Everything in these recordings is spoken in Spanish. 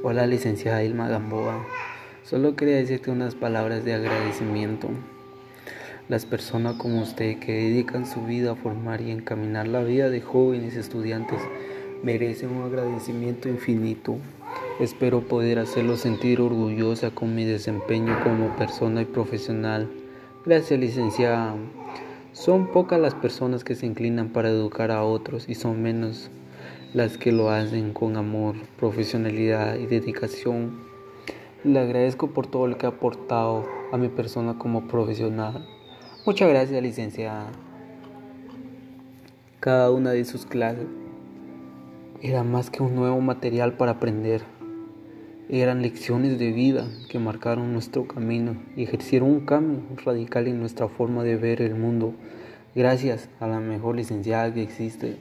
Hola, licenciada Ilma Gamboa. Solo quería decirte unas palabras de agradecimiento. Las personas como usted que dedican su vida a formar y encaminar la vida de jóvenes estudiantes merecen un agradecimiento infinito. Espero poder hacerlo sentir orgullosa con mi desempeño como persona y profesional. Gracias, licenciada. Son pocas las personas que se inclinan para educar a otros y son menos las que lo hacen con amor, profesionalidad y dedicación. Le agradezco por todo lo que ha aportado a mi persona como profesional. Muchas gracias, licenciada. Cada una de sus clases era más que un nuevo material para aprender. Eran lecciones de vida que marcaron nuestro camino y ejercieron un cambio radical en nuestra forma de ver el mundo. Gracias a la mejor licenciada que existe.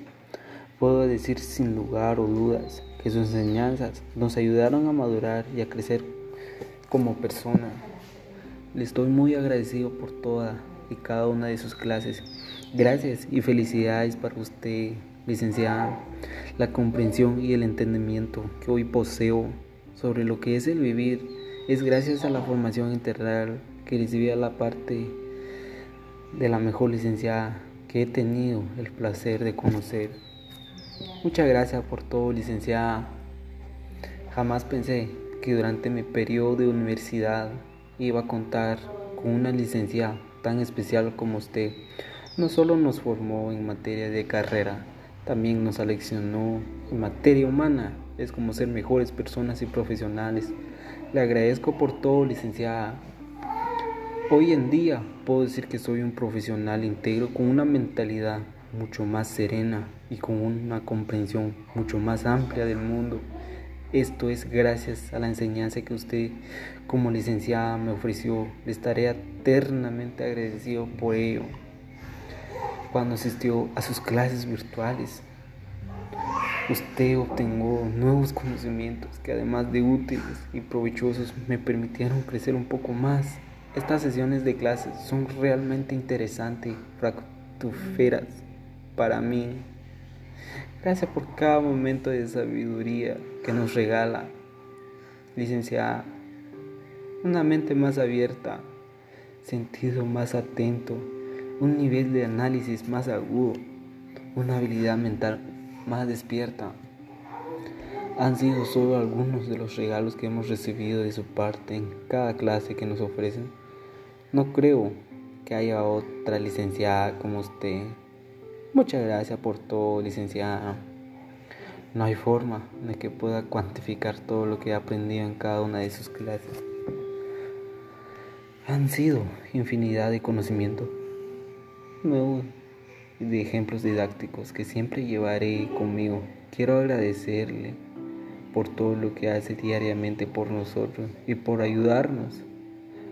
Puedo decir sin lugar o dudas que sus enseñanzas nos ayudaron a madurar y a crecer como persona. Le estoy muy agradecido por toda y cada una de sus clases. Gracias y felicidades para usted, licenciada. La comprensión y el entendimiento que hoy poseo sobre lo que es el vivir es gracias a la formación integral que recibí a la parte de la mejor licenciada que he tenido el placer de conocer. Muchas gracias por todo, licenciada. Jamás pensé que durante mi periodo de universidad iba a contar con una licenciada tan especial como usted. No solo nos formó en materia de carrera, también nos aleccionó en materia humana. Es como ser mejores personas y profesionales. Le agradezco por todo, licenciada. Hoy en día puedo decir que soy un profesional íntegro con una mentalidad mucho más serena y con una comprensión mucho más amplia del mundo. Esto es gracias a la enseñanza que usted como licenciada me ofreció. Le estaré eternamente agradecido por ello. Cuando asistió a sus clases virtuales, usted obtuvo nuevos conocimientos que además de útiles y provechosos me permitieron crecer un poco más. Estas sesiones de clases son realmente interesantes, fractuferas para mí. Gracias por cada momento de sabiduría que nos regala, licenciada. Una mente más abierta, sentido más atento, un nivel de análisis más agudo, una habilidad mental más despierta. Han sido solo algunos de los regalos que hemos recibido de su parte en cada clase que nos ofrecen. No creo que haya otra licenciada como usted Muchas gracias por todo, licenciada. No hay forma de que pueda cuantificar todo lo que he aprendido en cada una de sus clases. Han sido infinidad de conocimientos de ejemplos didácticos que siempre llevaré conmigo. Quiero agradecerle por todo lo que hace diariamente por nosotros y por ayudarnos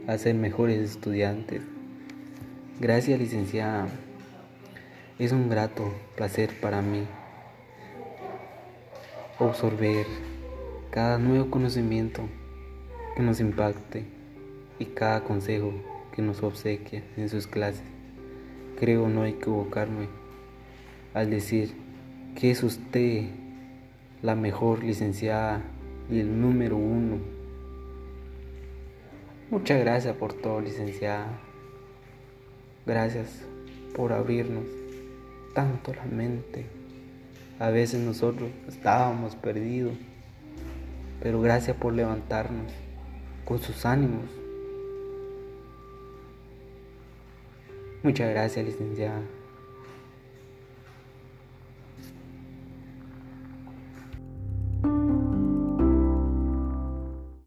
a ser mejores estudiantes. Gracias, licenciada. Es un grato placer para mí absorber cada nuevo conocimiento que nos impacte y cada consejo que nos obsequia en sus clases. Creo no equivocarme al decir que es usted la mejor licenciada y el número uno. Muchas gracias por todo, licenciada. Gracias por abrirnos tanto la mente. A veces nosotros estábamos perdidos, pero gracias por levantarnos con sus ánimos. Muchas gracias, licenciada.